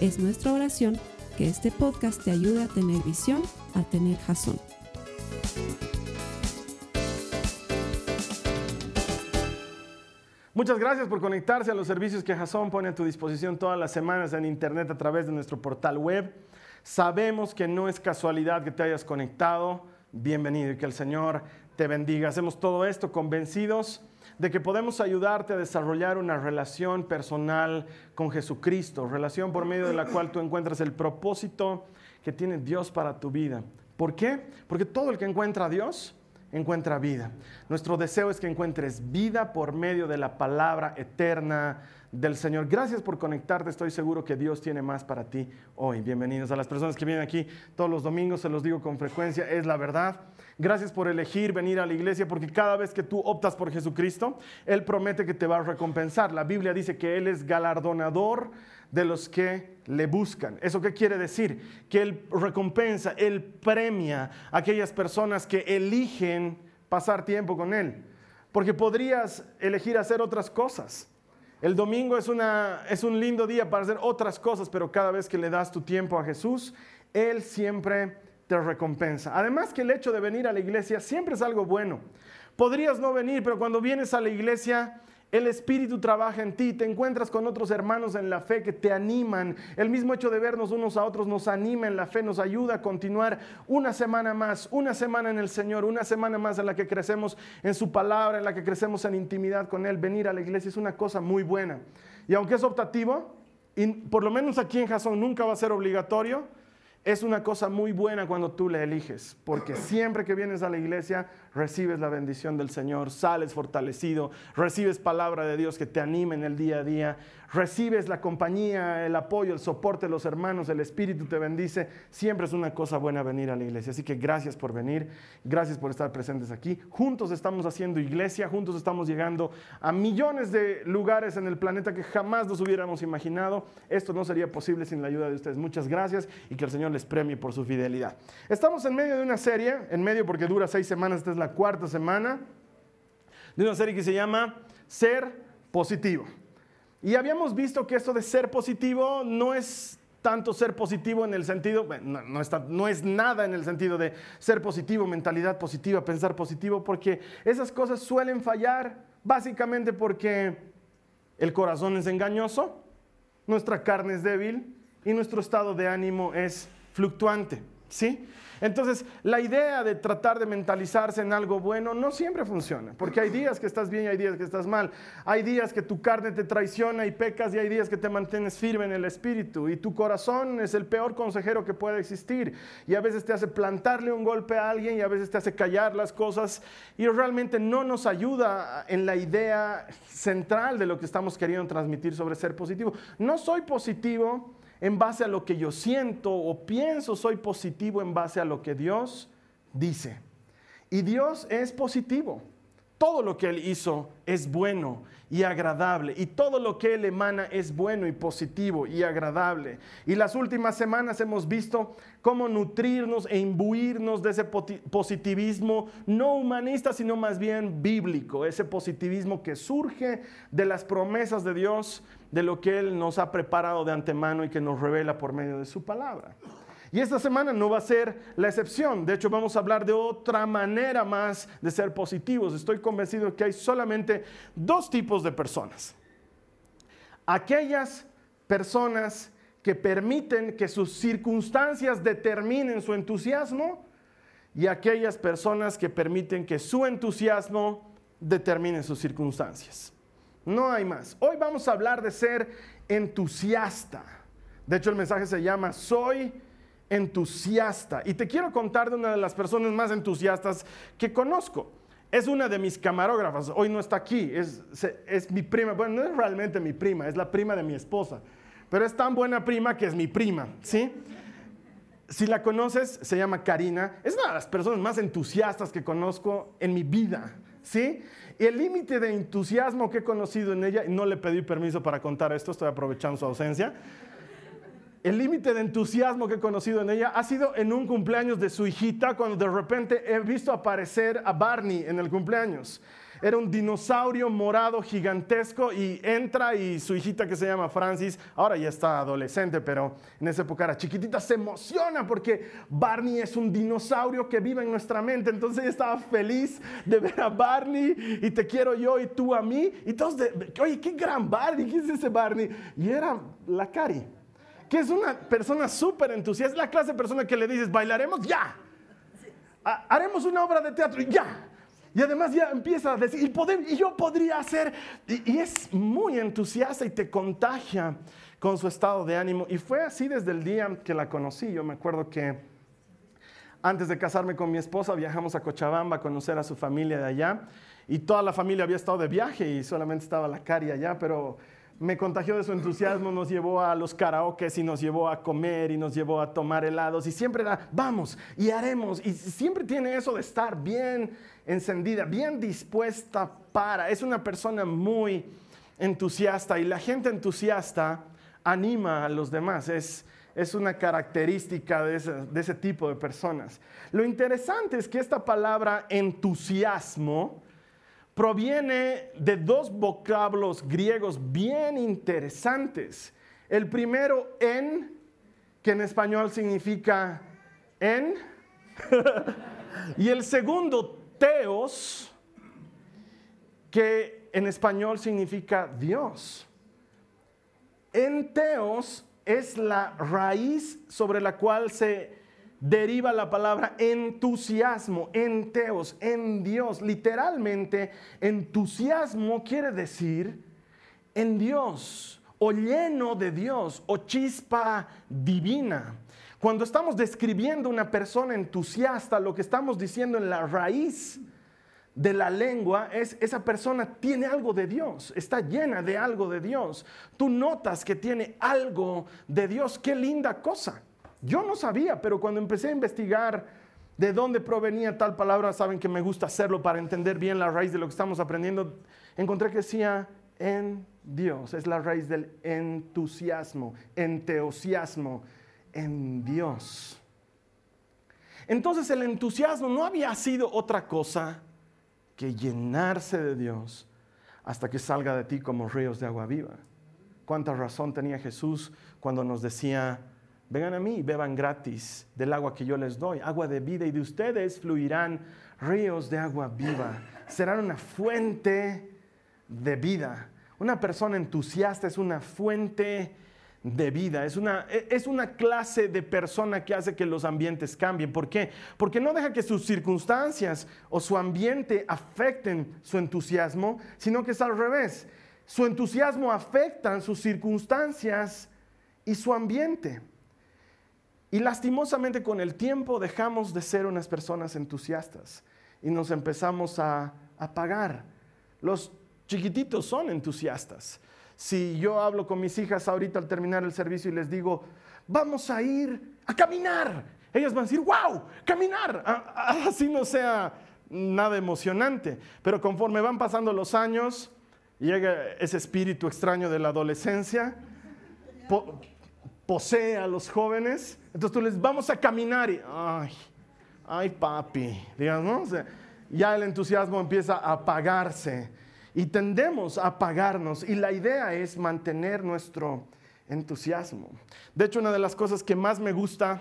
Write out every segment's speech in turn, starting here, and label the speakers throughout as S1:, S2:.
S1: Es nuestra oración que este podcast te ayude a tener visión, a tener jazón.
S2: Muchas gracias por conectarse a los servicios que Jason pone a tu disposición todas las semanas en internet a través de nuestro portal web. Sabemos que no es casualidad que te hayas conectado. Bienvenido y que el Señor te bendiga. Hacemos todo esto convencidos de que podemos ayudarte a desarrollar una relación personal con Jesucristo, relación por medio de la cual tú encuentras el propósito que tiene Dios para tu vida. ¿Por qué? Porque todo el que encuentra a Dios encuentra vida. Nuestro deseo es que encuentres vida por medio de la palabra eterna del Señor. Gracias por conectarte, estoy seguro que Dios tiene más para ti hoy. Bienvenidos a las personas que vienen aquí todos los domingos, se los digo con frecuencia, es la verdad. Gracias por elegir venir a la iglesia porque cada vez que tú optas por Jesucristo, Él promete que te va a recompensar. La Biblia dice que Él es galardonador de los que le buscan. ¿Eso qué quiere decir? Que Él recompensa, Él premia a aquellas personas que eligen pasar tiempo con Él. Porque podrías elegir hacer otras cosas. El domingo es, una, es un lindo día para hacer otras cosas, pero cada vez que le das tu tiempo a Jesús, Él siempre te recompensa. Además que el hecho de venir a la iglesia siempre es algo bueno. Podrías no venir, pero cuando vienes a la iglesia el Espíritu trabaja en ti, te encuentras con otros hermanos en la fe que te animan. El mismo hecho de vernos unos a otros nos anima en la fe, nos ayuda a continuar una semana más, una semana en el Señor, una semana más en la que crecemos en su palabra, en la que crecemos en intimidad con Él. Venir a la iglesia es una cosa muy buena. Y aunque es optativo, y por lo menos aquí en Jason nunca va a ser obligatorio, es una cosa muy buena cuando tú le eliges, porque siempre que vienes a la iglesia recibes la bendición del Señor, sales fortalecido, recibes palabra de Dios que te anime en el día a día, recibes la compañía, el apoyo, el soporte de los hermanos, el Espíritu te bendice. Siempre es una cosa buena venir a la iglesia. Así que gracias por venir, gracias por estar presentes aquí. Juntos estamos haciendo iglesia, juntos estamos llegando a millones de lugares en el planeta que jamás nos hubiéramos imaginado. Esto no sería posible sin la ayuda de ustedes. Muchas gracias y que el Señor les premie por su fidelidad. Estamos en medio de una serie, en medio porque dura seis semanas, esta es la cuarta semana, de una serie que se llama Ser Positivo. Y habíamos visto que esto de ser positivo no es tanto ser positivo en el sentido, no, no, es nada en el sentido de ser positivo, mentalidad positiva, pensar positivo, porque esas cosas suelen fallar básicamente porque el corazón es engañoso, nuestra carne es débil y nuestro estado de ánimo es fluctuante. ¿Sí? Entonces, la idea de tratar de mentalizarse en algo bueno no siempre funciona, porque hay días que estás bien y hay días que estás mal. Hay días que tu carne te traiciona y pecas y hay días que te mantienes firme en el espíritu y tu corazón es el peor consejero que puede existir y a veces te hace plantarle un golpe a alguien y a veces te hace callar las cosas y realmente no nos ayuda en la idea central de lo que estamos queriendo transmitir sobre ser positivo. No soy positivo en base a lo que yo siento o pienso, soy positivo en base a lo que Dios dice. Y Dios es positivo. Todo lo que Él hizo es bueno y agradable. Y todo lo que Él emana es bueno y positivo y agradable. Y las últimas semanas hemos visto cómo nutrirnos e imbuirnos de ese positivismo no humanista, sino más bien bíblico. Ese positivismo que surge de las promesas de Dios, de lo que Él nos ha preparado de antemano y que nos revela por medio de su palabra. Y esta semana no va a ser la excepción. De hecho, vamos a hablar de otra manera más de ser positivos. Estoy convencido que hay solamente dos tipos de personas. Aquellas personas que permiten que sus circunstancias determinen su entusiasmo y aquellas personas que permiten que su entusiasmo determine sus circunstancias. No hay más. Hoy vamos a hablar de ser entusiasta. De hecho, el mensaje se llama Soy entusiasta. Y te quiero contar de una de las personas más entusiastas que conozco. Es una de mis camarógrafas, hoy no está aquí, es, es mi prima, bueno, no es realmente mi prima, es la prima de mi esposa, pero es tan buena prima que es mi prima, ¿sí? Si la conoces, se llama Karina. Es una de las personas más entusiastas que conozco en mi vida, ¿sí? Y el límite de entusiasmo que he conocido en ella, no le pedí permiso para contar esto, estoy aprovechando su ausencia. El límite de entusiasmo que he conocido en ella ha sido en un cumpleaños de su hijita, cuando de repente he visto aparecer a Barney en el cumpleaños. Era un dinosaurio morado gigantesco y entra y su hijita que se llama Francis, ahora ya está adolescente, pero en esa época era chiquitita, se emociona porque Barney es un dinosaurio que vive en nuestra mente. Entonces ella estaba feliz de ver a Barney y te quiero yo y tú a mí. Y todos, de, oye, qué gran Barney, ¿qué es ese Barney? Y era la Cari, que es una persona súper entusiasta, es la clase de persona que le dices, bailaremos ya. Haremos una obra de teatro, ya y además ya empieza a decir, y, y yo podría hacer, y, es muy entusiasta y te contagia con su estado de ánimo. Y fue así desde el día que la conocí. Yo me acuerdo que antes de casarme con mi esposa viajamos a Cochabamba a conocer a su familia de allá. Y toda la familia había estado de viaje y solamente estaba la Cari allá, pero me contagió de su entusiasmo, nos llevó a los karaokes y nos llevó a comer y nos llevó a tomar helados y siempre era, vamos y haremos. Y siempre tiene eso de estar bien encendida, bien dispuesta para. Es una persona muy entusiasta y la gente entusiasta anima a los demás. Es, es una característica de ese, de ese tipo de personas. Lo interesante es que esta palabra entusiasmo proviene de dos vocablos griegos bien interesantes. El primero en, que en español significa en, y el segundo teos, que en español significa Dios. En teos es la raíz sobre la cual se deriva la palabra entusiasmo, en teos, en Dios. Literalmente, entusiasmo quiere decir en Dios, o lleno de Dios, o chispa divina. Cuando estamos describiendo una persona entusiasta, lo que estamos diciendo en la raíz de la lengua es esa persona tiene algo de Dios, está llena de algo de Dios. Tú notas que tiene algo de Dios, qué linda cosa. Yo no sabía, pero cuando empecé a investigar de dónde provenía tal palabra, saben que me gusta hacerlo para entender bien la raíz de lo que estamos aprendiendo, encontré que decía en Dios, es la raíz del entusiasmo, enteosiasmo en Dios. Entonces el entusiasmo no había sido otra cosa que llenarse de Dios hasta que salga de ti como ríos de agua viva. Cuánta razón tenía Jesús cuando nos decía, vengan a mí y beban gratis del agua que yo les doy, agua de vida, y de ustedes fluirán ríos de agua viva. Serán una fuente de vida. Una persona entusiasta es una fuente de vida. Es una, e, es una clase de persona que hace que los ambientes cambien. ¿Por qué? Porque no deja que sus circunstancias o su ambiente afecten su entusiasmo, sino que es al revés. Su entusiasmo afecta sus circunstancias y su ambiente. Y lastimosamente con el tiempo dejamos de ser unas personas entusiastas y nos empezamos a apagar. Los chiquititos son entusiastas. Si yo hablo con mis hijas ahorita al terminar el servicio y les digo, vamos a ir a caminar, ellas van a decir, wow, caminar, así no sea nada emocionante. Pero conforme van pasando los años, llega ese espíritu extraño de la adolescencia, posee a los jóvenes, entonces tú les vamos a caminar y, ay, ay papi, digamos, ya el entusiasmo empieza a apagarse y tendemos a apagarnos y la idea es mantener nuestro entusiasmo. De hecho, una de las cosas que más me gusta,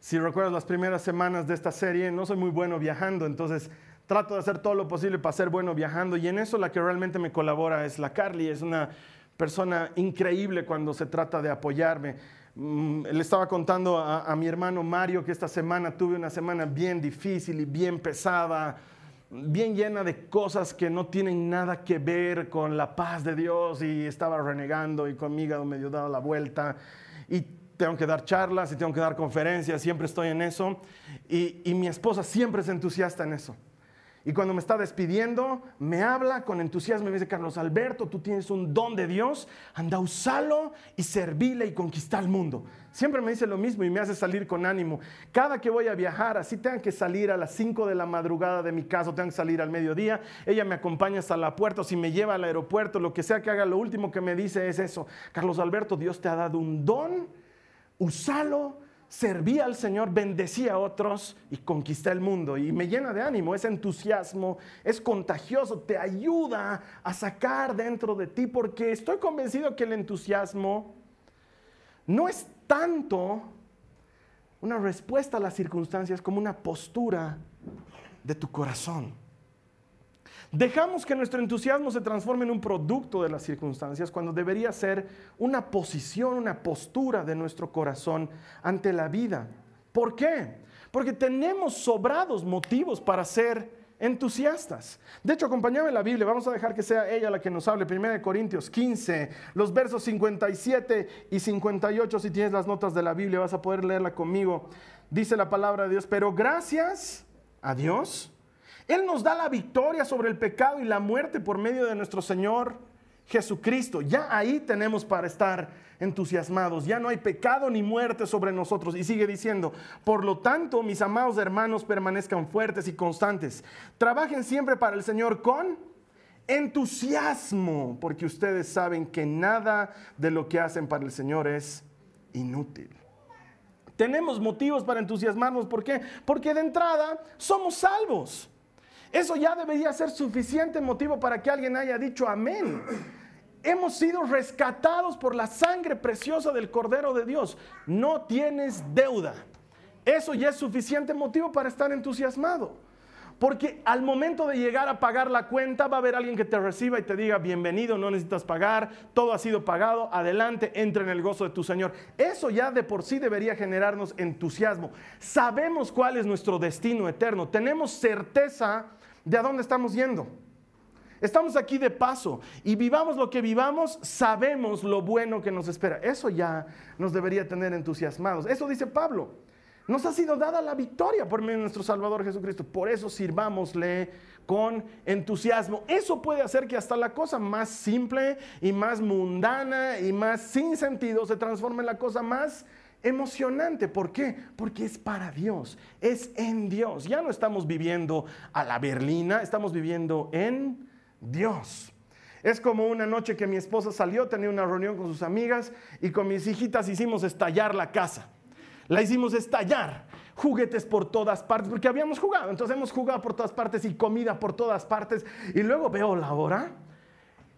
S2: si recuerdas las primeras semanas de esta serie, no soy muy bueno viajando, entonces trato de hacer todo lo posible para ser bueno viajando y en eso la que realmente me colabora es la Carly, es una persona increíble cuando se trata de apoyarme. Mm, le estaba contando a, mi hermano Mario que esta semana tuve una semana bien difícil y bien pesada bien llena de cosas que no tienen nada que ver con la paz de Dios y estaba renegando y conmigo me dio dado la vuelta y tengo que dar charlas y tengo que dar conferencias, siempre estoy en eso y, y mi esposa siempre es entusiasta en eso. Y cuando me está despidiendo, me habla con entusiasmo y me dice, Carlos Alberto, tú tienes un don de Dios, anda, usalo y servile y conquista el mundo. Siempre me dice lo mismo y me hace salir con ánimo. Cada que voy a viajar, así tengan que salir a las 5 de la madrugada de mi casa, tengan que salir al mediodía, ella me acompaña hasta la puerta, o si me lleva al aeropuerto, lo que sea que haga, lo último que me dice es eso. Carlos Alberto, Dios te ha dado un don, usalo servía al Señor, bendecía a otros y conquista el mundo. Y me llena de ánimo, es entusiasmo, es contagioso, te ayuda a sacar dentro de ti, porque estoy convencido que el entusiasmo no es tanto una respuesta a las circunstancias como una postura de tu corazón. Dejamos que nuestro entusiasmo se transforme en un producto de las circunstancias cuando debería ser una posición, una postura de nuestro corazón ante la vida. ¿Por qué? Porque tenemos sobrados motivos para ser entusiastas. De hecho, acompáñame la Biblia, vamos a dejar que sea ella la que nos hable. 1 Corintios 15, los versos 57 y 58, si tienes las notas de la Biblia, vas a poder leerla conmigo. Dice la palabra de Dios, pero gracias a Dios él nos da la victoria sobre el pecado y la muerte por medio de nuestro Señor Jesucristo. Ya ahí tenemos para estar entusiasmados. Ya no hay pecado ni muerte sobre nosotros. Y sigue diciendo, por lo tanto, mis amados hermanos, permanezcan fuertes y constantes. Trabajen siempre para el Señor con entusiasmo, porque ustedes saben que nada de lo que hacen para el Señor es inútil. Tenemos motivos para entusiasmarnos. ¿Por qué? Porque de entrada somos salvos. Eso ya debería ser suficiente motivo para que alguien haya dicho amén. Hemos sido rescatados por la sangre preciosa del Cordero de Dios. No tienes deuda. Eso ya es suficiente motivo para estar entusiasmado. Porque al momento de llegar a pagar la cuenta va a haber alguien que te reciba y te diga, bienvenido, no necesitas pagar, todo ha sido pagado, adelante, entra en el gozo de tu Señor. Eso ya de por sí debería generarnos entusiasmo. Sabemos cuál es nuestro destino eterno, tenemos certeza de a dónde estamos yendo. Estamos aquí de paso y vivamos lo que vivamos, sabemos lo bueno que nos espera. Eso ya nos debería tener entusiasmados. Eso dice Pablo. Nos ha sido dada la victoria por medio de nuestro Salvador Jesucristo. Por eso sirvámosle con entusiasmo. Eso puede hacer que hasta la cosa más simple y más mundana y más sin sentido se transforme en la cosa más emocionante. ¿Por qué? Porque es para Dios, es en Dios. Ya no estamos viviendo a la berlina, estamos viviendo en Dios. Es como una noche que mi esposa salió, tenía una reunión con sus amigas y con mis hijitas hicimos estallar la casa. La hicimos estallar, juguetes por todas partes, porque habíamos jugado, entonces hemos jugado por todas partes y comida por todas partes. Y luego veo la hora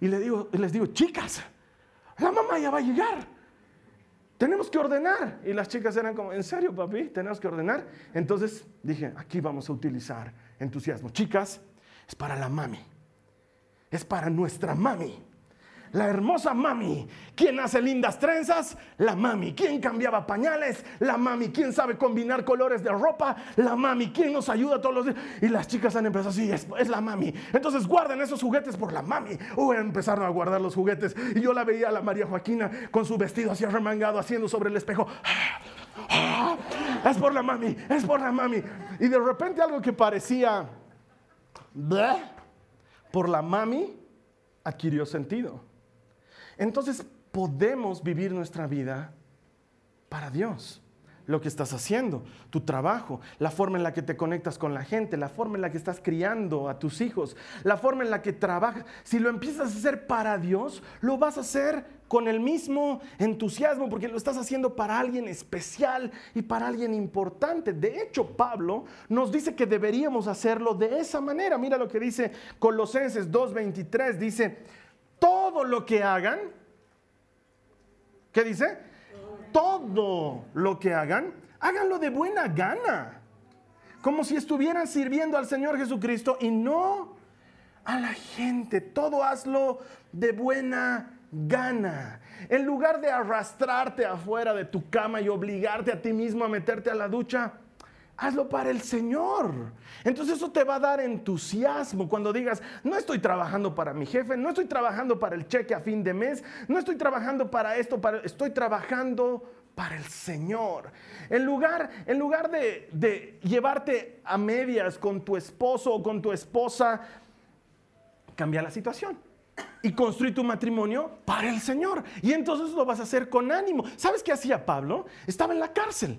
S2: y les digo, chicas, la mamá ya va a llegar tenemos que ordenar. Y las chicas eran como, ¿en serio, papi? ¿Tenemos que ordenar? Entonces dije, aquí vamos a utilizar entusiasmo. Chicas, es para la mami. Es para nuestra mami la hermosa mami. ¿Quién hace lindas trenzas? La mami. ¿Quién cambiaba pañales? La mami. ¿Quién sabe combinar colores de ropa? La mami. ¿Quién nos ayuda todos los días? Y las chicas han empezado así, es, es la mami. Entonces guarden esos juguetes por la mami. O empezaron a guardar los juguetes. Y yo la veía a la María Joaquina con su vestido así remangado, haciendo sobre el espejo. Es por la mami, es por la mami. Y de repente algo que parecía por la mami adquirió sentido entonces podemos vivir nuestra vida para Dios. Lo que estás haciendo, tu trabajo, la forma en la que te conectas con la gente, la forma en la que estás criando a tus hijos, la forma en la que trabajas. Si lo empiezas a hacer para Dios, lo vas a hacer con el mismo entusiasmo porque lo estás haciendo para alguien especial y para alguien importante. De hecho, Pablo nos dice que deberíamos hacerlo de esa manera. Mira lo que dice Colosenses 2.23. Dice, todo lo que hagan, ¿qué dice? Todo lo que hagan, háganlo de buena gana. Como si estuvieran sirviendo al Señor Jesucristo y no a la gente. Todo hazlo de buena gana. En lugar de arrastrarte afuera de tu cama y obligarte a ti mismo a meterte a la ducha, hazlo para el Señor. Entonces eso te va a dar entusiasmo cuando digas, no estoy trabajando para mi jefe, no estoy trabajando para el cheque a fin de mes, no estoy trabajando para esto, estoy trabajando para el Señor. En lugar, en lugar de, de llevarte a medias con tu esposo o con tu esposa, cambia la situación y construye tu matrimonio para el Señor. Y entonces lo vas a hacer con ánimo. ¿Sabes qué hacía Pablo? Estaba en la cárcel.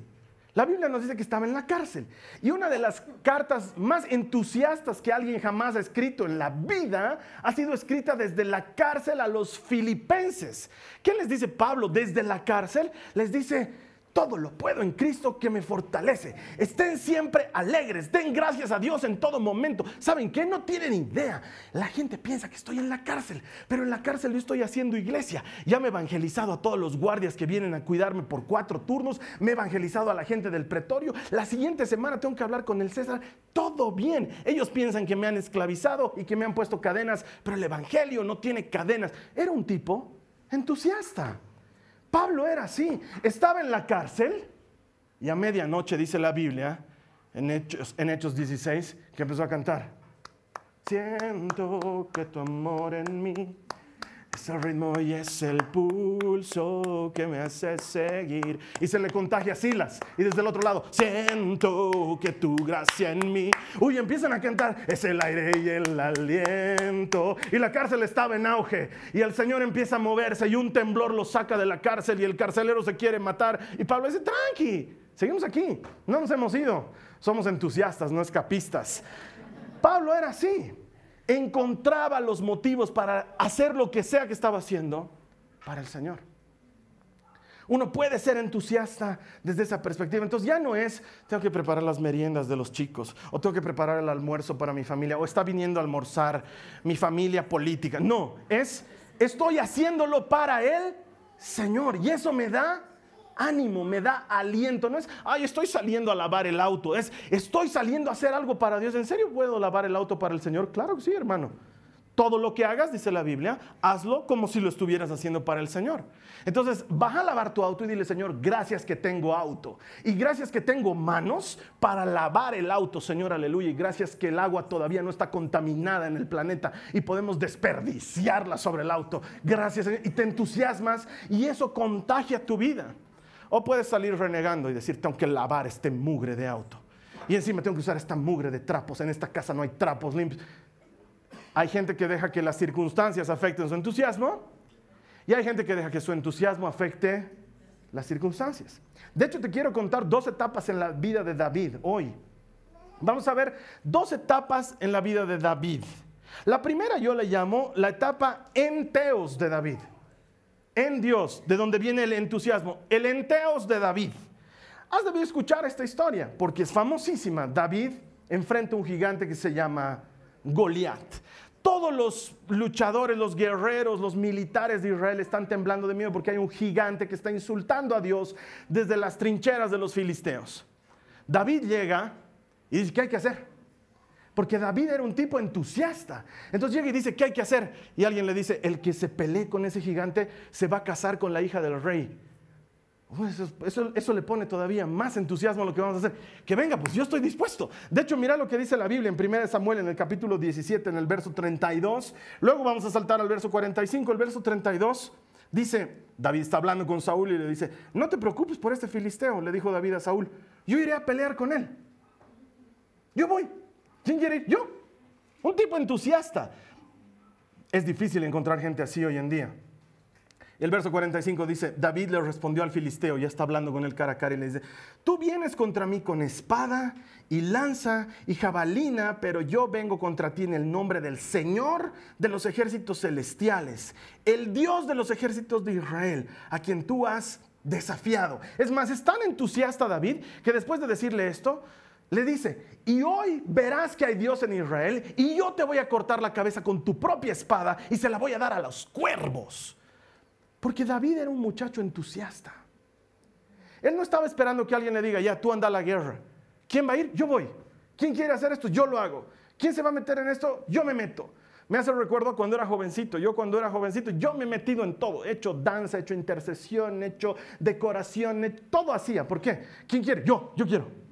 S2: La Biblia nos dice que estaba en la cárcel. Y una de las cartas más entusiastas que alguien jamás ha escrito en la vida ha sido escrita desde la cárcel a los filipenses. ¿Qué les dice Pablo desde la cárcel? Les dice, todo lo puedo en Cristo que me fortalece. Estén siempre alegres, den gracias a Dios en todo momento. ¿Saben qué? No tienen idea. La gente piensa que estoy en la cárcel, pero en la cárcel yo estoy haciendo iglesia. Ya me he evangelizado a todos los guardias que vienen a cuidarme por cuatro turnos, me he evangelizado a la gente del pretorio. La siguiente semana tengo que hablar con el César. Todo bien. Ellos piensan que me han esclavizado y que me han puesto cadenas, pero el Evangelio no tiene cadenas. Era un tipo entusiasta. Pablo era así. Estaba en la cárcel y a medianoche, dice la Biblia, en Hechos, en Hechos 16, que empezó a cantar. Siento que tu amor en mí es el ritmo y es el pulso que me hace seguir. Y se le contagia a Silas. Y desde el otro lado, siento que tu gracia en mí. Uy, empiezan a cantar, es el aire y el aliento. Y la cárcel estaba en auge. Y el Señor empieza a moverse y un temblor lo saca de la cárcel y el carcelero se quiere matar. Y Pablo dice, tranqui, seguimos aquí. No nos hemos ido. Somos entusiastas, no escapistas. Pablo era así encontraba los motivos para hacer lo que sea que estaba haciendo para el Señor. Uno puede ser entusiasta desde esa perspectiva. Entonces ya no es, tengo que preparar las meriendas de los chicos, o tengo que preparar el almuerzo para mi familia, o está viniendo a almorzar mi familia política. No, es, estoy haciéndolo para el Señor. Y eso me da ánimo, me da aliento. No es, ay, estoy saliendo a lavar el auto. Es, estoy saliendo a hacer algo para Dios. ¿En serio puedo lavar el auto para el Señor? Claro que sí, hermano. Todo lo que hagas, dice la Biblia, hazlo como si lo estuvieras haciendo para el Señor. Entonces, baja a lavar tu auto y dile, Señor, gracias que tengo auto. Y gracias que tengo manos para lavar el auto, Señor, aleluya. Y gracias que el agua todavía no está contaminada en el planeta y podemos desperdiciarla sobre el auto. Gracias, Señor. Y te entusiasmas y eso contagia tu vida. O puedes salir renegando y decir, tengo que lavar este mugre de auto. Y encima tengo que usar esta mugre de trapos. En esta casa no hay trapos limpios. Hay gente que deja que las circunstancias afecten su entusiasmo. Y hay gente que deja que su entusiasmo afecte las circunstancias. De hecho, te quiero contar dos etapas en la vida de David hoy. Vamos a ver dos etapas en la vida de David. La primera yo le llamo la etapa enteos de David en Dios, de donde viene el entusiasmo, el enteos de David. Has debido escuchar esta historia porque es famosísima. David enfrenta a un gigante que se llama Goliat. Todos los luchadores, los guerreros, los militares de Israel están temblando de miedo porque hay un gigante que está insultando a Dios desde las trincheras de los filisteos. David llega y dice, ¿qué hay que hacer? Porque David era un tipo entusiasta. Entonces llega y dice, ¿qué hay que hacer? Y alguien le dice, el que se pelee con ese gigante se va a casar con la hija del rey. Eso, le pone todavía más entusiasmo a lo que vamos a hacer. Que venga, pues yo estoy dispuesto. De hecho, mira lo que dice la Biblia en 1 Samuel, en el capítulo 17, en el verso 32. Luego vamos a saltar al verso 45. El verso 32 dice, David está hablando con Saúl y le dice, no te preocupes por este filisteo, le dijo David a Saúl, yo iré a pelear con él. Yo voy. ¿Quién quiere Yo. Un tipo entusiasta. Es difícil encontrar gente así hoy en día. El verso 45 dice, David le respondió al filisteo, ya está hablando con él cara a cara y le dice, tú vienes contra mí con espada y lanza y jabalina, pero yo vengo contra ti en el nombre del Señor de los ejércitos celestiales, el Dios de los ejércitos de Israel, a quien tú has desafiado. Es más, es tan entusiasta David que después de decirle esto, le dice, y hoy verás que hay Dios en Israel y yo te voy a cortar la cabeza con tu propia espada y se la voy a dar a los cuervos. Porque David era un muchacho entusiasta. Él no estaba esperando que alguien le diga, ya, tú anda a la guerra. ¿Quién va a ir? Yo voy. ¿Quién quiere hacer esto? Yo lo hago. ¿Quién se va a meter en esto? Yo me meto. Me hace recuerdo cuando era jovencito. Yo cuando era jovencito, yo me he metido en todo. He hecho danza, he hecho intercesión, he hecho decoración, todo hacía. ¿Por qué? ¿Quién quiere? Yo, yo quiero.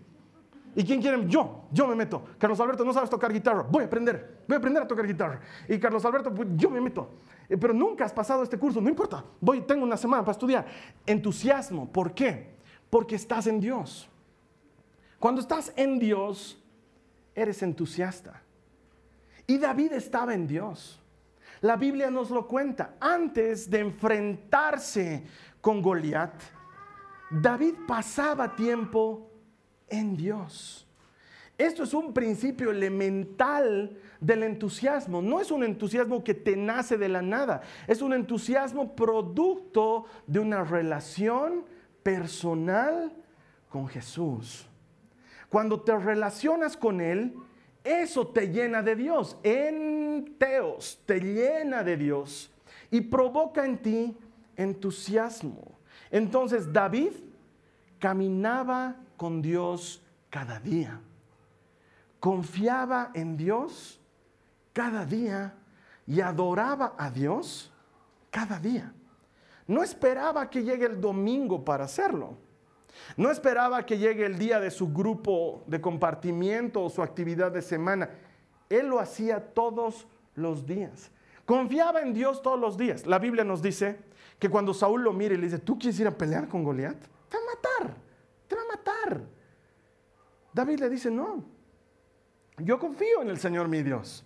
S2: ¿Y quién quiere? Yo, yo me meto. Carlos Alberto, no sabes tocar guitarra. Voy a aprender, voy a aprender a tocar guitarra. Y Carlos Alberto, pues, yo me meto. Eh, pero nunca has pasado este curso, no importa. Voy, tengo una semana para estudiar. Entusiasmo, ¿por qué? Porque estás en Dios. Cuando estás en Dios, eres entusiasta. Y David estaba en Dios. La Biblia nos lo cuenta. Antes de enfrentarse con Goliat, David pasaba tiempo en Dios. Esto es un principio elemental del entusiasmo. No es un entusiasmo que te nace de la nada. Es un entusiasmo producto de una relación personal con Jesús. Cuando te relacionas con Él, eso te llena de Dios. En teos te llena de Dios y provoca en ti entusiasmo. Entonces David caminaba con Dios cada día. Confiaba en Dios cada día y adoraba a Dios cada día. No esperaba que llegue el domingo para hacerlo. No esperaba que llegue el día de su grupo de compartimiento o su actividad de semana. Él lo hacía todos los días. Confiaba en Dios todos los días. La Biblia nos dice que cuando Saúl lo mira y le dice, ¿tú quieres ir a pelear con Goliat? Te va a matar, David le dice, no, yo confío en el Señor mi Dios.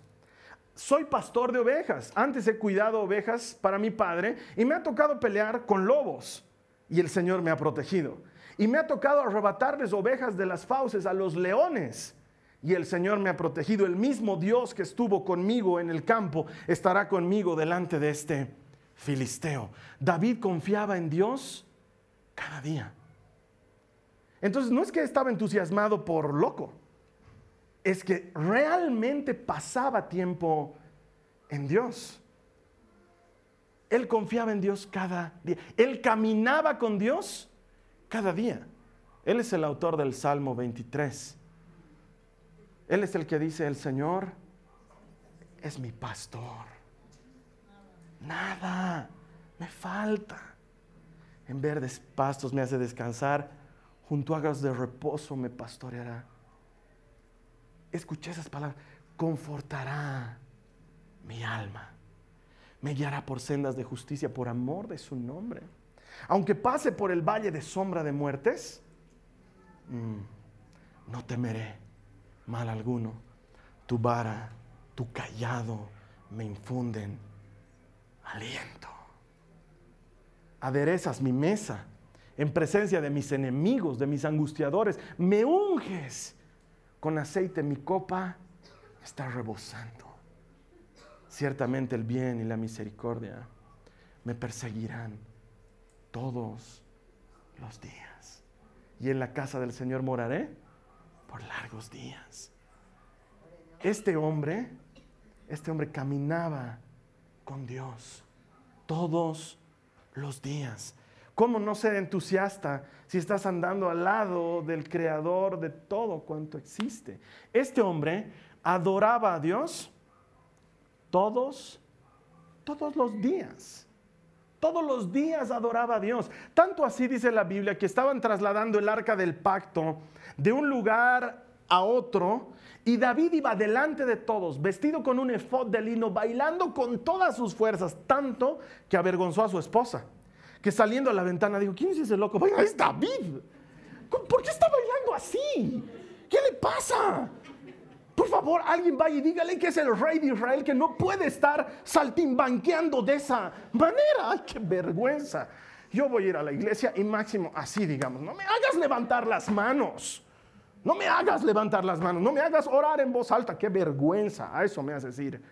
S2: Soy pastor de ovejas. Antes he cuidado ovejas para mi padre y me ha tocado pelear con lobos y el Señor me ha protegido. Y me ha tocado arrebatarles ovejas de las fauces a los leones. Y el Señor me ha protegido. El mismo Dios que estuvo conmigo en el campo estará conmigo delante de este filisteo. David confiaba en Dios cada día. Entonces no es que estaba entusiasmado por loco, es que realmente pasaba tiempo en Dios. Él confiaba en Dios cada día. Él caminaba con Dios cada día. Él es el autor del Salmo 23. Él es el que dice, el Señor es mi pastor. Nada me falta. En verdes pastos me hace descansar, junto a aguas de reposo me pastoreará. Escuché esas palabras, confortará mi alma, me guiará por sendas de justicia por amor de su nombre. Aunque pase por el valle de sombra de muertes, mm, no temeré mal alguno. Tu vara, tu callado me infunden aliento. Aderezas mi mesa en presencia de mis enemigos, de mis angustiadores. Me unges con aceite, mi copa está rebosando. Ciertamente el bien y la misericordia me perseguirán todos los días. Y en la casa del Señor moraré por largos días. Este hombre, este hombre caminaba con Dios todos los días. ¿Cómo no ser entusiasta si estás andando al lado del creador de todo cuanto existe? Este hombre adoraba a Dios todos, todos los días. Todos los días adoraba a Dios. Tanto así dice la Biblia que estaban trasladando el arca del pacto de un lugar a otro y David iba delante de todos, vestido con un efod de lino, bailando con todas sus fuerzas, tanto que avergonzó a su esposa, que saliendo a la ventana dijo, ¿quién es ese loco? Vaya, es David. ¿Por qué está bailando así? ¿Qué le pasa? Por favor, alguien vaya y dígale que es el rey de Israel, que no puede estar saltimbanqueando de esa manera. ¡Ay, qué vergüenza! Yo voy a ir a la iglesia y máximo así, digamos, no me hagas levantar las manos. No me hagas levantar las manos, no me hagas orar en voz alta, qué vergüenza. A eso me haces ir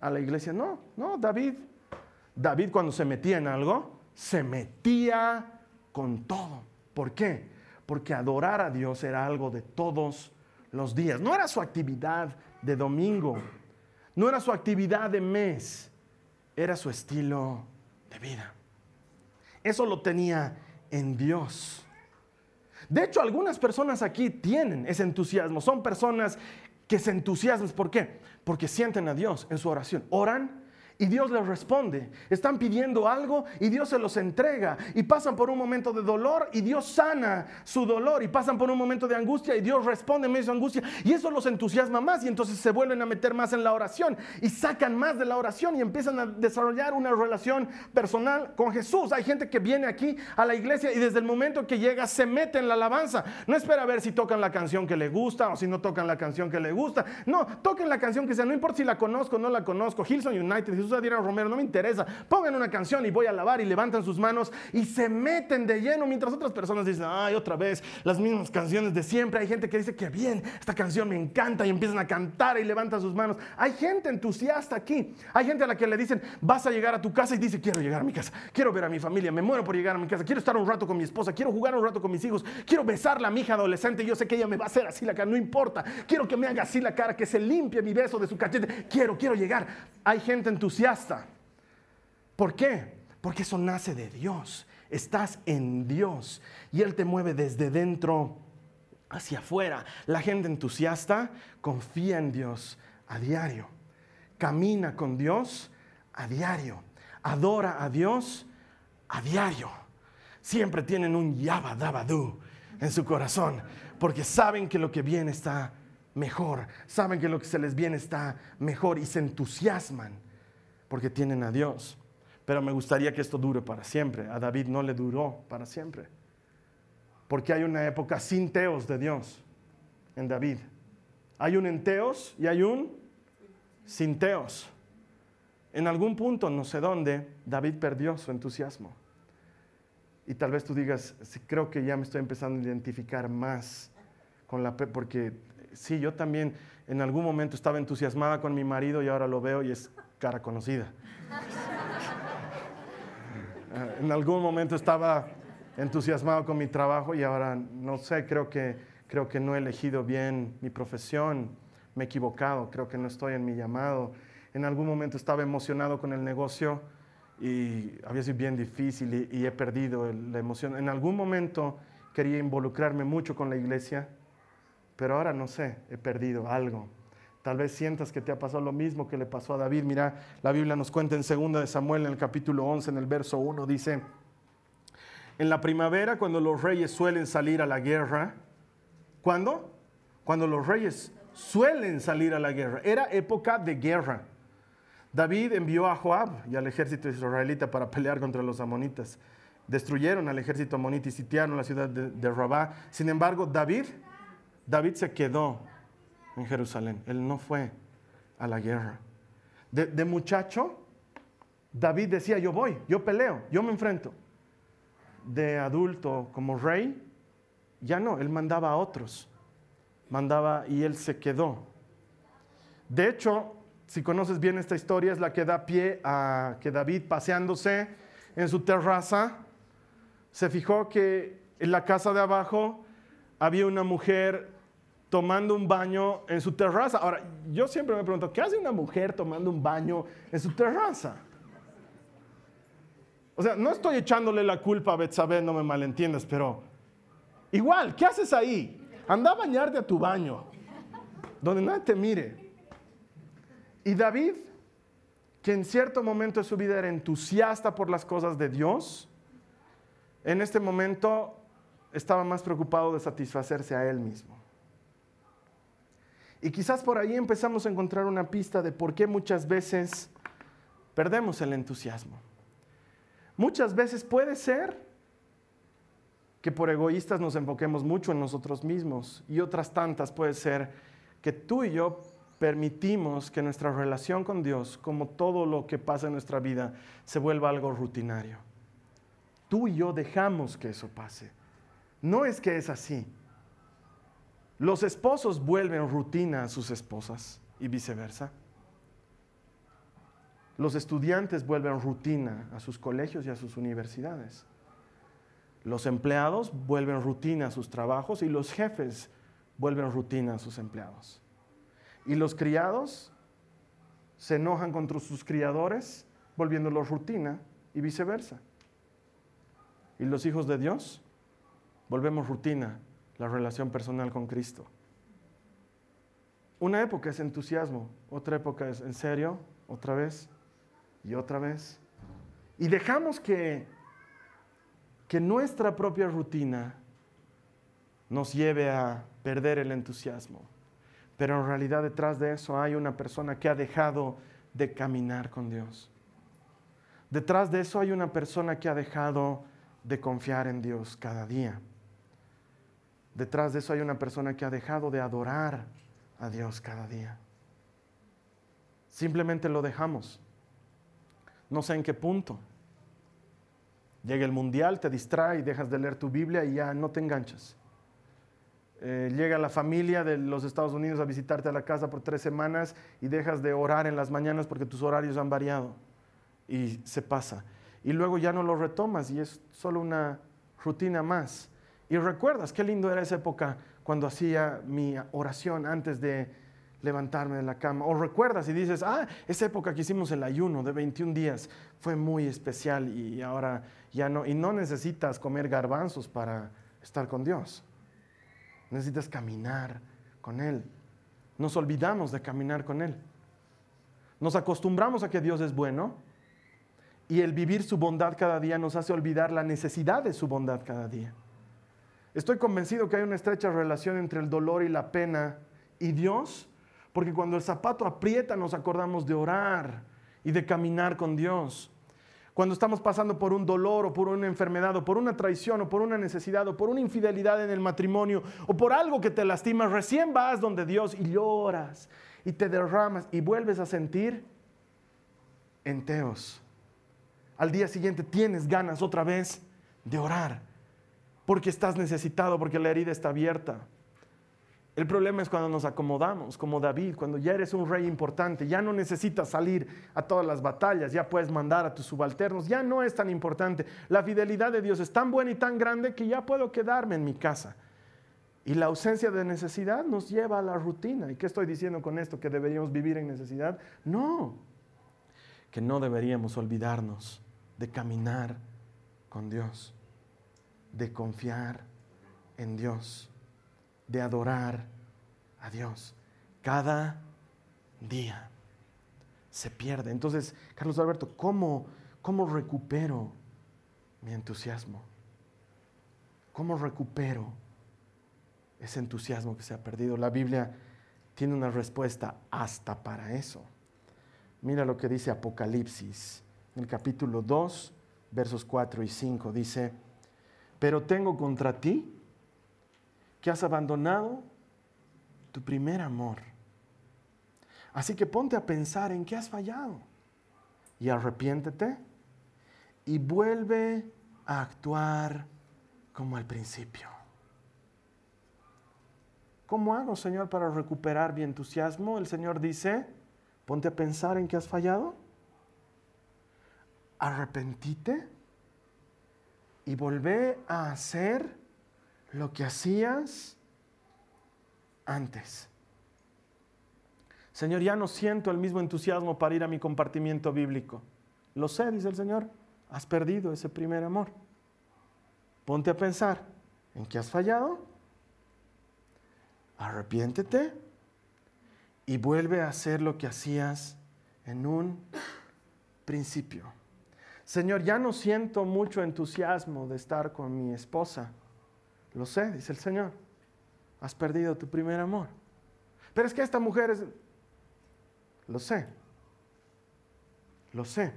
S2: a la iglesia. No, no, David. David cuando se metía en algo, se metía con todo. ¿Por qué? Porque adorar a Dios era algo de todos los días. No era su actividad de domingo, no era su actividad de mes, era su estilo de vida. Eso lo tenía en Dios. De hecho, algunas personas aquí tienen ese entusiasmo. Son personas que se entusiasman. ¿Por qué? Porque sienten a Dios en su oración. Oran y Dios les responde. Están pidiendo algo y Dios se los entrega. Y pasan por un momento de dolor y Dios sana su dolor. Y pasan por un momento de angustia y Dios responde en medio de su angustia. Y eso los entusiasma más y entonces se vuelven a meter más en la oración y sacan más de la oración y empiezan a desarrollar una relación personal con Jesús. Hay gente que viene aquí a la iglesia y desde el momento que llega se mete en la alabanza. No espera a ver si tocan la canción que le gusta o si no tocan la canción que le gusta. No, toquen la canción que sea. No importa si la conozco o no la conozco. Hilson United, Jesús Adrián Romero, no me interesa. Pongan una canción y voy a alabar y levantan sus manos y se meten de lleno mientras otras personas dicen, ay, otra vez las mismas canciones de siempre. Hay gente que dice que bien, esta canción me encanta y empiezan a cantar y levantan sus manos. Hay gente entusiasta aquí. Hay gente a la que le dicen, vas a llegar a tu casa y dice, quiero llegar a mi casa, quiero ver a mi familia, me muero por llegar a mi casa, quiero estar un rato con mi esposa, quiero jugar un rato con mis hijos, quiero besarla a mi hija adolescente, yo sé que ella me va a hacer así la cara, no importa, quiero que me haga así la cara, que se limpie mi beso de su cachete, quiero, quiero llegar. Hay gente entusiasta. ¿Por qué? Porque eso nace de Dios. Estás en Dios y Él te mueve desde dentro hacia afuera. La gente entusiasta confía en Dios a diario. Camina con Dios a diario. Adora a Dios a diario. Siempre tienen un yabadabadú en su corazón porque saben que lo que viene está mejor. Saben que lo que se les viene está mejor y se entusiasman porque tienen a Dios. Pero me gustaría que esto dure para siempre. A David no le duró para siempre. Porque hay una época sin teos de Dios en David. Hay un en teos y hay un sin teos. En algún punto, no sé dónde, David perdió su entusiasmo. Y tal vez tú digas, creo que ya me estoy empezando a identificar más con la... Porque sí, yo también en algún momento estaba entusiasmada con mi marido y ahora lo veo y es cara conocida. En algún momento estaba entusiasmado con mi trabajo y ahora no sé, creo que, creo que no he elegido bien mi profesión, me he equivocado, creo que no estoy en mi llamado. En algún momento estaba emocionado con el negocio y había sido bien difícil y, he perdido la emoción. En algún momento quería involucrarme mucho con la iglesia, pero ahora no sé, he perdido algo. Tal vez sientas que te ha pasado lo mismo que le pasó a David. Mira, la Biblia nos cuenta en 2 de Samuel, en el capítulo 11, en el verso 1, dice, en la primavera, cuando los reyes suelen salir a la guerra, ¿cuándo? Cuando los reyes suelen salir a la guerra. Era época de guerra. David envió a Joab y al ejército israelita para pelear contra los amonitas. Destruyeron al ejército amonita y sitiaron la ciudad de, de Rabá. Sin embargo, David, David se quedó en Jerusalén. Él no fue a la guerra. De, muchacho, David decía, yo voy, yo peleo, yo me enfrento. De adulto como rey, ya no, él mandaba a otros. Mandaba y él se quedó. De hecho, si conoces bien esta historia, es la que da pie a que David paseándose en su terraza, se fijó que en la casa de abajo había una mujer tomando un baño en su terraza. Ahora, yo siempre me pregunto, ¿qué hace una mujer tomando un baño en su terraza? O sea, no estoy echándole la culpa a Betsabé, no me malentiendas, pero igual, ¿qué haces ahí? Anda a bañarte a tu baño, donde nadie te mire. Y David, que en cierto momento de su vida era entusiasta por las cosas de Dios, en este momento estaba más preocupado de satisfacerse a él mismo. Y quizás por ahí empezamos a encontrar una pista de por qué muchas veces perdemos el entusiasmo. Muchas veces puede ser que por egoístas nos enfoquemos mucho en nosotros mismos y otras tantas puede ser que tú y yo permitimos que nuestra relación con Dios, como todo lo que pasa en nuestra vida, se vuelva algo rutinario. Tú y yo dejamos que eso pase. No es que es así, los esposos vuelven rutina a sus esposas y viceversa. Los estudiantes vuelven rutina a sus colegios y a sus universidades. Los empleados vuelven rutina a sus trabajos y los jefes vuelven rutina a sus empleados. Y los criados se enojan contra sus criadores, volviéndolos rutina y viceversa. Y los hijos de Dios volvemos rutina la relación personal con Cristo. Una época es entusiasmo, otra época es en serio, otra vez. y otra vez. Y dejamos que, que nuestra propia rutina nos lleve a perder el entusiasmo. Pero en realidad detrás de eso hay una persona que ha dejado de caminar con Dios. Detrás de eso hay una persona que ha dejado de confiar en Dios cada día. Detrás de eso hay una persona que ha dejado de adorar a Dios cada día. Simplemente lo dejamos. No sé en qué punto. Llega el mundial, te distrae dejas de leer tu Biblia y ya no te enganchas. Eh, llega la familia de los Estados Unidos a visitarte a la casa por tres semanas y dejas de orar en las mañanas porque tus horarios han variado y se pasa. Y luego ya no lo retomas y es solo una rutina más. Y recuerdas qué lindo era esa época cuando hacía mi oración antes de levantarme de la cama. O recuerdas y dices, ah, esa época que hicimos el ayuno de 21 días fue muy especial y ahora ya no. Y no necesitas comer garbanzos para estar con Dios. Necesitas caminar con Él. Nos olvidamos de caminar con Él. Nos acostumbramos a que Dios es bueno y el vivir su bondad cada día nos hace olvidar la necesidad de su bondad cada día. Estoy convencido que hay una estrecha relación entre el dolor y la pena y Dios, porque cuando el zapato aprieta nos acordamos de orar y de caminar con Dios. Cuando estamos pasando por un dolor o por una enfermedad o por una traición o por una necesidad o por una infidelidad en el matrimonio o por algo que te lastima, recién vas donde Dios y lloras y te derramas y vuelves a sentir enteos al día siguiente tienes ganas otra vez de orar, porque estás necesitado, porque la herida está abierta. El problema es cuando nos acomodamos, como David, cuando ya eres un rey importante, ya no necesitas salir a todas las batallas, ya puedes mandar a tus subalternos, ya no es tan importante. La fidelidad de Dios es tan buena y tan grande que ya puedo quedarme en mi casa. Y la ausencia de necesidad nos lleva a la rutina. ¿Y qué estoy diciendo con esto? ¿Que deberíamos vivir en necesidad? No, que no deberíamos olvidarnos de caminar con Dios, de confiar en Dios, de adorar a Dios. Cada día se pierde. Entonces, Carlos Alberto, ¿cómo, cómo recupero mi entusiasmo? ¿Cómo recupero ese entusiasmo que se ha perdido? La Biblia tiene una respuesta hasta para eso. Mira lo que dice Apocalipsis en el capítulo 2, versos 4 y 5, dice, pero tengo contra ti que has abandonado tu primer amor. Así que ponte a pensar en qué has fallado y arrepiéntete y vuelve a actuar como al principio. ¿Cómo hago, Señor, para recuperar mi entusiasmo? El Señor dice, ponte a pensar en qué has fallado arrepentite y volvé a hacer lo que hacías antes. Señor, ya no siento el mismo entusiasmo para ir a mi compartimiento bíblico. Lo sé, dice el Señor, has perdido ese primer amor. Ponte a pensar en qué has fallado, arrepiéntete y vuelve a hacer lo que hacías en un principio. Señor, ya no siento mucho entusiasmo de estar con mi esposa. Lo sé, dice el Señor. Has perdido tu primer amor. Pero es que esta mujer es... Lo sé. Lo sé.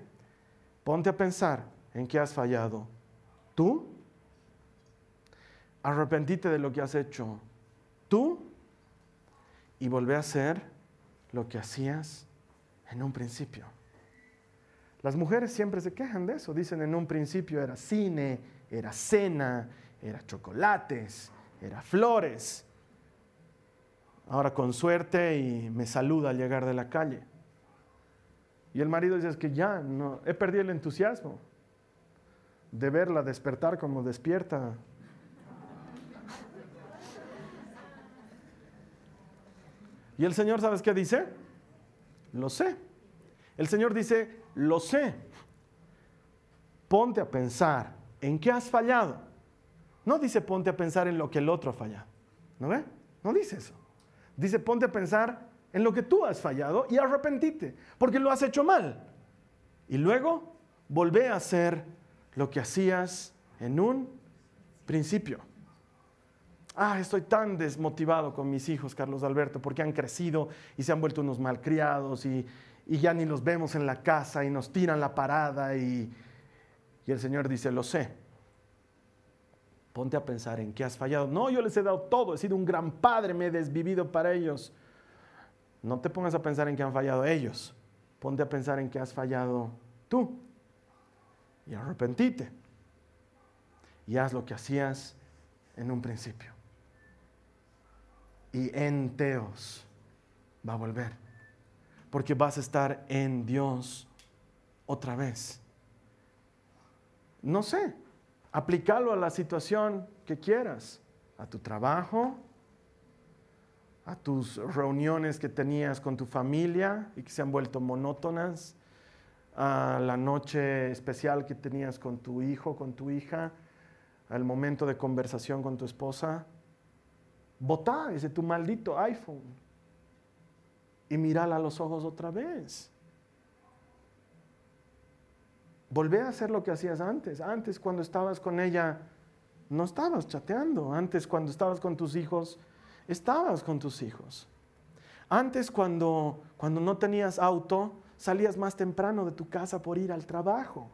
S2: Ponte a pensar en qué has fallado. ¿Tú? Arrepentite de lo que has hecho. ¿Tú? Y volvé a hacer lo que hacías en un principio. Las mujeres siempre se quejan de eso. Dicen en un principio era cine, era cena, era chocolates, era flores. Ahora con suerte y me saluda al llegar de la calle. Y el marido dice es que ya no, he perdido el entusiasmo de verla despertar como despierta. Y el Señor, ¿sabes qué dice? Lo sé. El Señor dice, lo sé. Ponte a pensar en qué has fallado. No dice ponte a pensar en lo que el otro ha fallado. ¿No ve? No dice eso. Dice ponte a pensar en lo que tú has fallado y arrepentite, porque lo has hecho mal. Y luego, volvé a hacer lo que hacías en un principio. Ah, estoy tan desmotivado con mis hijos, Carlos Alberto, porque han crecido y se han vuelto unos malcriados y, y ya ni los vemos en la casa y nos tiran la parada y, y el Señor dice, lo sé. Ponte a pensar en qué has fallado. No, yo les he dado todo, he sido un gran padre, me he desvivido para ellos. No te pongas a pensar en que han fallado ellos. Ponte a pensar en que has fallado tú. Y arrepentite. Y haz lo que hacías en un principio. Y en Teos va a volver. Porque vas a estar en Dios otra vez. No sé, aplícalo a la situación que quieras, a tu trabajo, a tus reuniones que tenías con tu familia y que se han vuelto monótonas, a la noche especial que tenías con tu hijo, con tu hija, al momento de conversación con tu esposa. Botá ese tu maldito iPhone y mírala a los ojos otra vez. Volvé a hacer lo que hacías antes. Antes cuando estabas con ella, no estabas chateando. Antes cuando estabas con tus hijos, estabas con tus hijos. Antes cuando, cuando no tenías auto, salías más temprano de tu casa por ir al trabajo.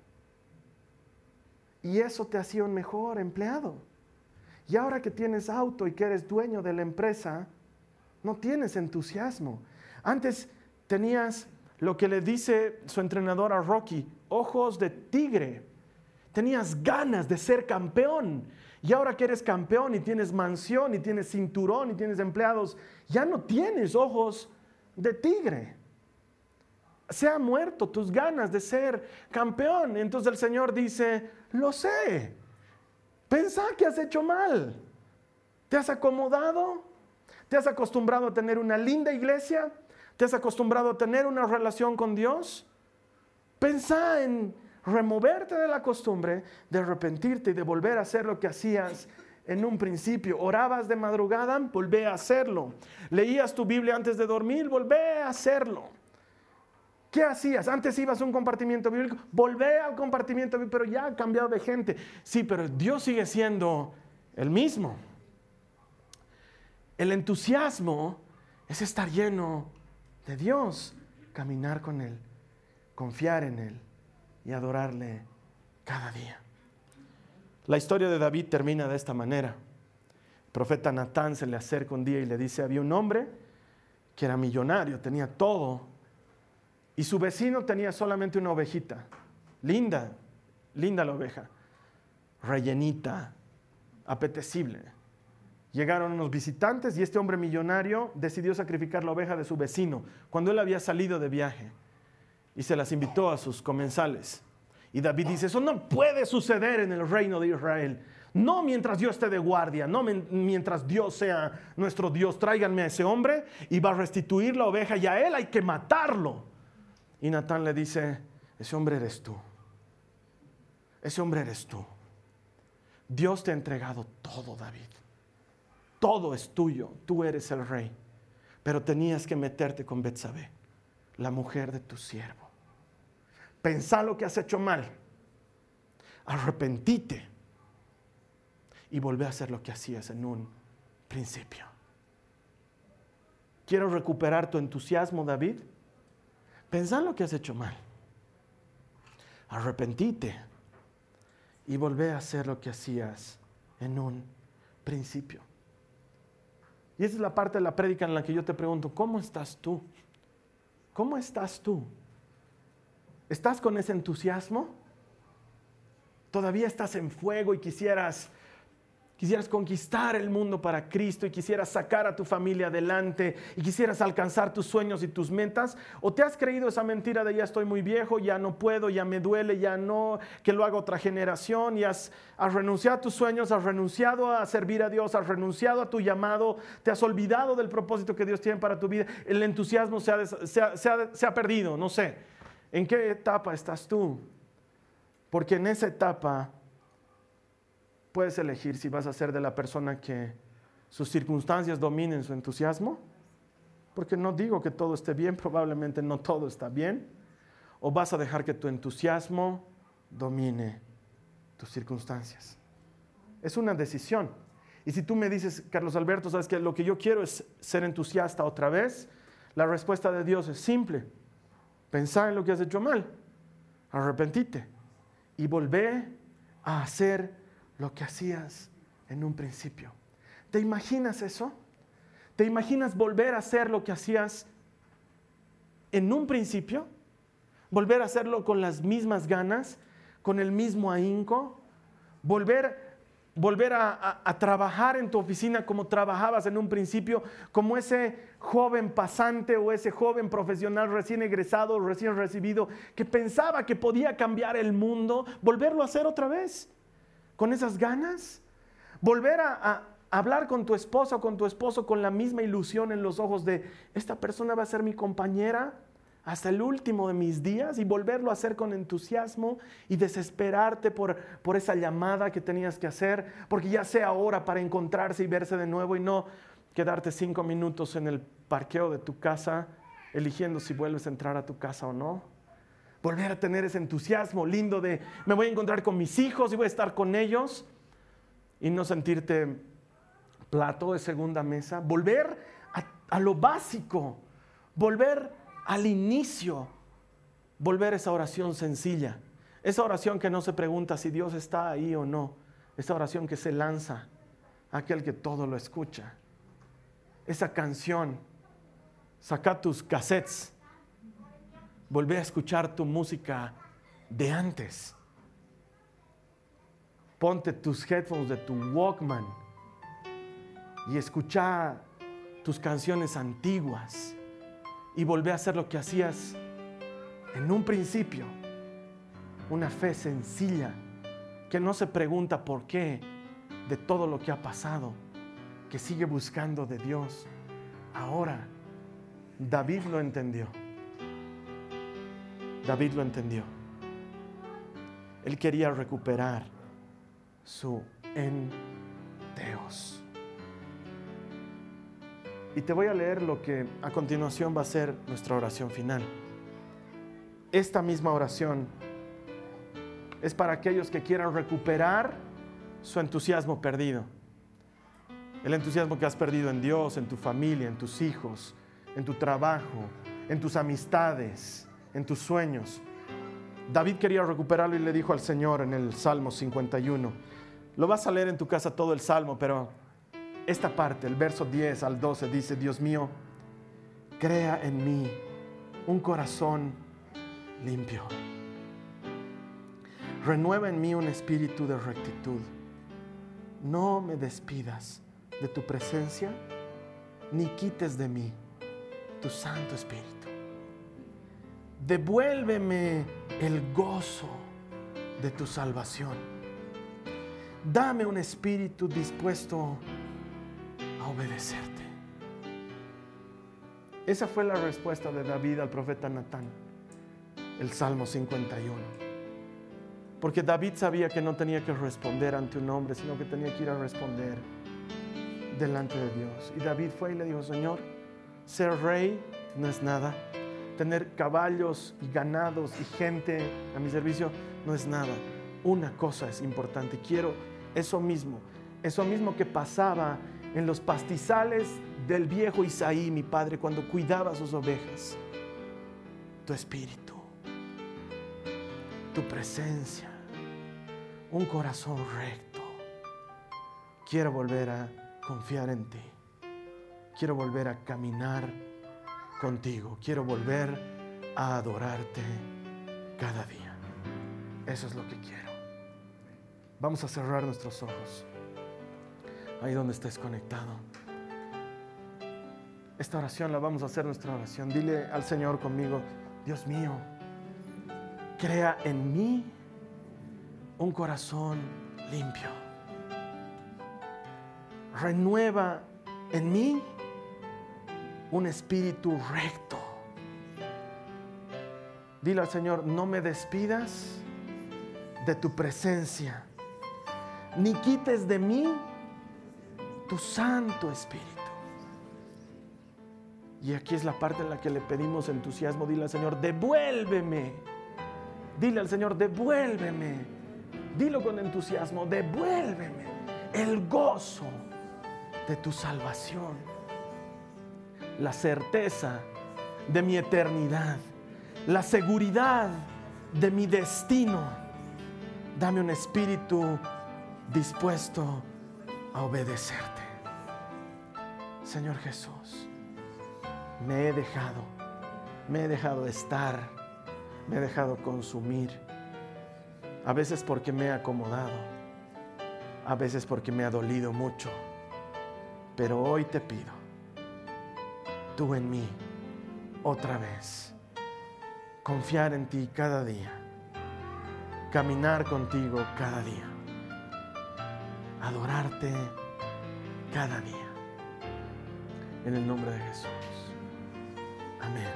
S2: Y eso te hacía un mejor empleado. Y ahora que tienes auto y que eres dueño de la empresa, no tienes entusiasmo. Antes tenías lo que le dice su entrenador a Rocky, ojos de tigre. Tenías ganas de ser campeón. Y ahora que eres campeón y tienes mansión y tienes cinturón y tienes empleados, ya no tienes ojos de tigre. Se ha muerto tus ganas de ser campeón. Entonces el Señor dice, lo sé. Pensá que has hecho mal. ¿Te has acomodado? ¿Te has acostumbrado a tener una linda iglesia? ¿Te has acostumbrado a tener una relación con Dios? Pensá en removerte de la costumbre, de arrepentirte y de volver a hacer lo que hacías en un principio. Orabas de madrugada, volvé a hacerlo. Leías tu Biblia antes de dormir, volvé a hacerlo. ¿Qué hacías? Antes ibas a un compartimiento bíblico, volvé al compartimiento bíblico, pero ya ha cambiado de gente. Sí, pero Dios sigue siendo el mismo. El entusiasmo es estar lleno de Dios, caminar con Él, confiar en Él y adorarle cada día. La historia de David termina de esta manera. El profeta Natán se le acerca un día y le dice, había un hombre que era millonario, tenía todo, y su vecino tenía solamente una ovejita, linda, linda la oveja, rellenita, apetecible. Llegaron unos visitantes y este hombre millonario decidió sacrificar la oveja de su vecino cuando él había salido de viaje y se las invitó a sus comensales. Y David dice, eso no puede suceder en el reino de Israel. No mientras yo esté de guardia, no mientras Dios sea nuestro Dios. Tráiganme a ese hombre y va a restituir la oveja y a él hay que matarlo. Y Natán le dice, ese hombre eres tú. Ese hombre eres tú. Dios te ha entregado todo, David todo es tuyo, tú eres el rey. Pero tenías que meterte con Betsabé, la mujer de tu siervo. Pensá lo que has hecho mal. Arrepentite y volvé a hacer lo que hacías en un principio. Quiero recuperar tu entusiasmo, David. Pensá lo que has hecho mal. Arrepentite y volvé a hacer lo que hacías en un principio. Y esa es la parte de la prédica en la que yo te pregunto, ¿cómo estás tú? ¿Cómo estás tú? ¿Estás con ese entusiasmo? ¿Todavía estás en fuego y quisieras quisieras conquistar el mundo para Cristo y quisieras sacar a tu familia adelante y quisieras alcanzar tus sueños y tus metas, o te has creído esa mentira de ya estoy muy viejo, ya no puedo, ya me duele, ya no, que lo haga otra generación y has, renunciado a tus sueños, has renunciado a servir a Dios, has renunciado a tu llamado, te has olvidado del propósito que Dios tiene para tu vida, el entusiasmo se se ha perdido, no sé. ¿En qué etapa estás tú? Porque en esa etapa puedes elegir si vas a ser de la persona que sus circunstancias dominen su entusiasmo, porque no digo que todo esté bien, probablemente no todo está bien, o vas a dejar que tu entusiasmo domine tus circunstancias? Es una decisión. Y si tú me dices, Carlos Alberto, sabes que lo que yo quiero es ser entusiasta otra vez, la respuesta de Dios es simple. Pensar en lo que has hecho mal, arrepentite y volvé a hacer lo que hacías en un principio. ¿Te imaginas eso? ¿Te imaginas volver a hacer lo que hacías en un principio? Volver a hacerlo con las mismas ganas, con el mismo ahínco, volver volver a, trabajar en tu oficina como trabajabas en un principio, como ese joven pasante o ese joven profesional recién egresado, recién recibido, que pensaba que podía cambiar el mundo, volverlo a hacer otra vez, con esas ganas, volver a hablar con tu esposa o con tu esposo con la misma ilusión en los ojos de, esta persona va a ser mi compañera hasta el último de mis días y volverlo a hacer con entusiasmo y desesperarte por, por esa llamada que tenías que hacer, porque ya sea ahora para encontrarse y verse de nuevo y no quedarte cinco minutos en el parqueo de tu casa eligiendo si vuelves a entrar a tu casa o no. Volver a tener ese entusiasmo lindo de me voy a encontrar con mis hijos y voy a estar con ellos y no sentirte plato de segunda mesa. Volver a, a lo básico, volver al inicio volver esa oración sencilla, esa oración que no se pregunta si Dios está ahí o no, esa oración que se lanza a aquel que todo lo escucha, esa canción, saca tus cassettes, volver a escuchar tu música de antes, ponte tus headphones de tu Walkman y escucha tus canciones antiguas y volver a hacer lo que hacías en un principio. Una fe sencilla que no se pregunta por qué de todo lo que ha pasado, que sigue buscando de Dios. Ahora, David lo entendió. David lo entendió. Él quería recuperar su enteos. Y te voy a leer lo que a continuación va a ser nuestra oración final. Esta misma oración es para aquellos que quieran recuperar su entusiasmo perdido. El entusiasmo que has perdido en Dios, en tu familia, en tus hijos, en tu trabajo, en tus amistades, en tus sueños. David quería recuperarlo y le dijo al Señor en el Salmo 51. Lo vas a leer en tu casa todo el Salmo, pero esta parte, el verso 10 al 12, dice, Dios mío, crea en mí un corazón limpio. Renueva en mí un espíritu de rectitud. No me despidas de tu presencia, ni quites de mí tu Santo Espíritu. Devuélveme el gozo de tu salvación. Dame un espíritu dispuesto obedecerte. Esa fue la respuesta de David al profeta Natán, el Salmo 51. Porque David sabía que no tenía que responder ante un hombre, sino que tenía que ir a responder delante de Dios. Y David fue y le dijo, Señor, ser rey no es nada. Tener caballos y ganados y gente a mi servicio no es nada. Una cosa es importante. Quiero eso mismo, eso mismo que pasaba en los pastizales del viejo Isaí, mi padre, cuando cuidaba sus ovejas. Tu espíritu, tu presencia, un corazón recto. Quiero volver a confiar en ti. Quiero volver a caminar contigo. Quiero volver a adorarte cada día. Eso es lo que quiero. Vamos a cerrar nuestros ojos ahí donde estés conectado. Esta oración la vamos a hacer nuestra oración. Dile al Señor conmigo, Dios mío, crea en mí un corazón limpio. Renueva en mí un espíritu recto. Dile al Señor, no me despidas de tu presencia, ni quites de mí tu Santo Espíritu. Y aquí es la parte en la que le pedimos entusiasmo. Dile al Señor, devuélveme Dile al Señor, devuélveme. Dilo con entusiasmo, devuélveme el gozo de tu salvación. La certeza de mi eternidad. La seguridad de mi destino. Dame un espíritu dispuesto a obedecerte. Señor Jesús, me he dejado, me he dejado estar, me he dejado consumir. A veces porque me he acomodado, a veces porque me ha dolido mucho. Pero hoy te pido, tú en mí, otra vez, confiar en ti cada día, caminar contigo cada día, adorarte cada día. En el nombre de Jesús. Amén.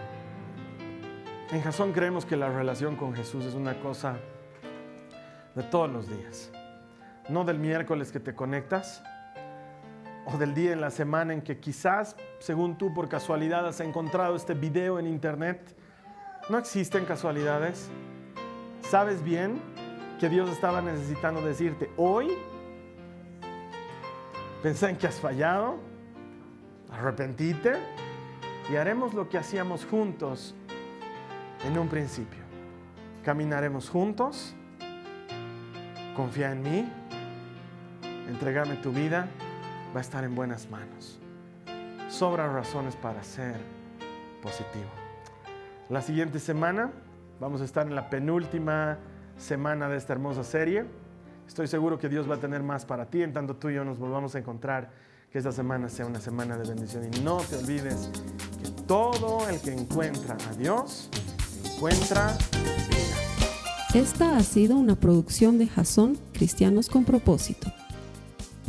S2: En Jasón creemos que la relación con Jesús es una cosa de todos los días. No del miércoles que te conectas o del día en la semana en que quizás, según tú por casualidad has encontrado este video en internet. No existen casualidades. Sabes bien que Dios estaba necesitando decirte, hoy pensé en que has fallado, arrepentite y haremos lo que hacíamos juntos en un principio. Caminaremos juntos, confía en mí, entregame tu vida, va a estar en buenas manos. Sobran razones para ser positivo. La siguiente semana vamos a estar en la penúltima semana de esta hermosa serie. Estoy seguro que Dios va a tener más para ti, en tanto tú y yo nos volvamos a encontrar que esta semana sea una semana de bendición. Y no te olvides que todo el que encuentra a Dios encuentra vida.
S1: Esta ha sido una producción de Jason Cristianos con Propósito.